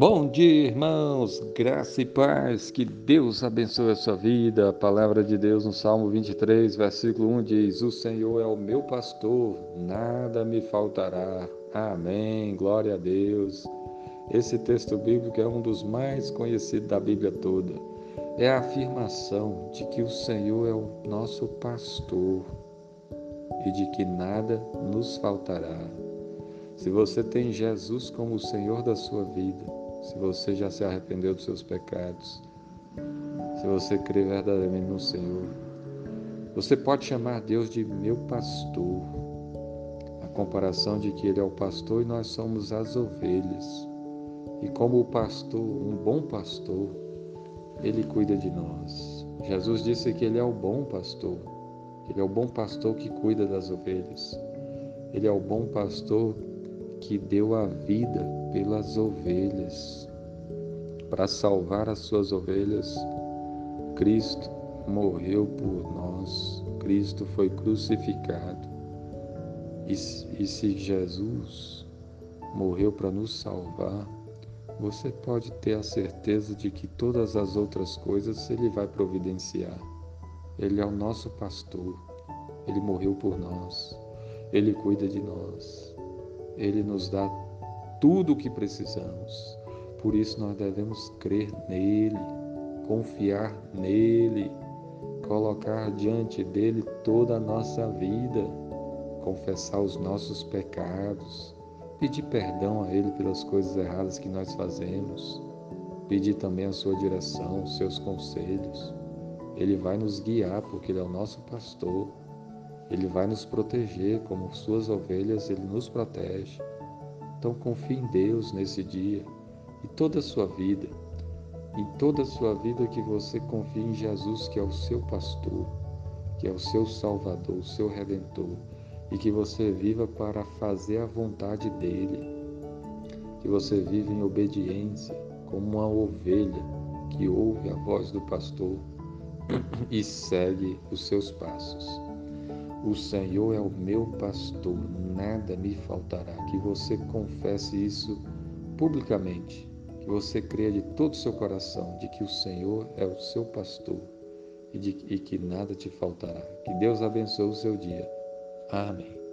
Bom dia, irmãos, graça e paz, que Deus abençoe a sua vida. A palavra de Deus no Salmo 23, versículo 1 diz: O Senhor é o meu pastor, nada me faltará. Amém, glória a Deus. Esse texto bíblico é um dos mais conhecidos da Bíblia toda. É a afirmação de que o Senhor é o nosso pastor e de que nada nos faltará. Se você tem Jesus como o Senhor da sua vida, se você já se arrependeu dos seus pecados, se você crê verdadeiramente no Senhor, você pode chamar Deus de meu pastor. A comparação de que Ele é o pastor e nós somos as ovelhas. E como o pastor, um bom pastor, Ele cuida de nós. Jesus disse que Ele é o bom pastor. Ele é o bom pastor que cuida das ovelhas. Ele é o bom pastor que deu a vida pelas ovelhas. Para salvar as suas ovelhas, Cristo morreu por nós, Cristo foi crucificado. E, e se Jesus morreu para nos salvar, você pode ter a certeza de que todas as outras coisas Ele vai providenciar. Ele é o nosso pastor, Ele morreu por nós, Ele cuida de nós, Ele nos dá tudo o que precisamos. Por isso nós devemos crer nele, confiar nele, colocar diante dele toda a nossa vida, confessar os nossos pecados, pedir perdão a ele pelas coisas erradas que nós fazemos, pedir também a sua direção, os seus conselhos. Ele vai nos guiar porque ele é o nosso pastor. Ele vai nos proteger como suas ovelhas, ele nos protege. Então confie em Deus nesse dia e toda a sua vida. Em toda a sua vida que você confie em Jesus, que é o seu pastor, que é o seu salvador, o seu redentor, e que você viva para fazer a vontade dele. Que você viva em obediência, como uma ovelha que ouve a voz do pastor e segue os seus passos. O Senhor é o meu pastor, nada me faltará. Que você confesse isso publicamente, que você creia de todo o seu coração de que o Senhor é o seu pastor e, de, e que nada te faltará. Que Deus abençoe o seu dia. Amém.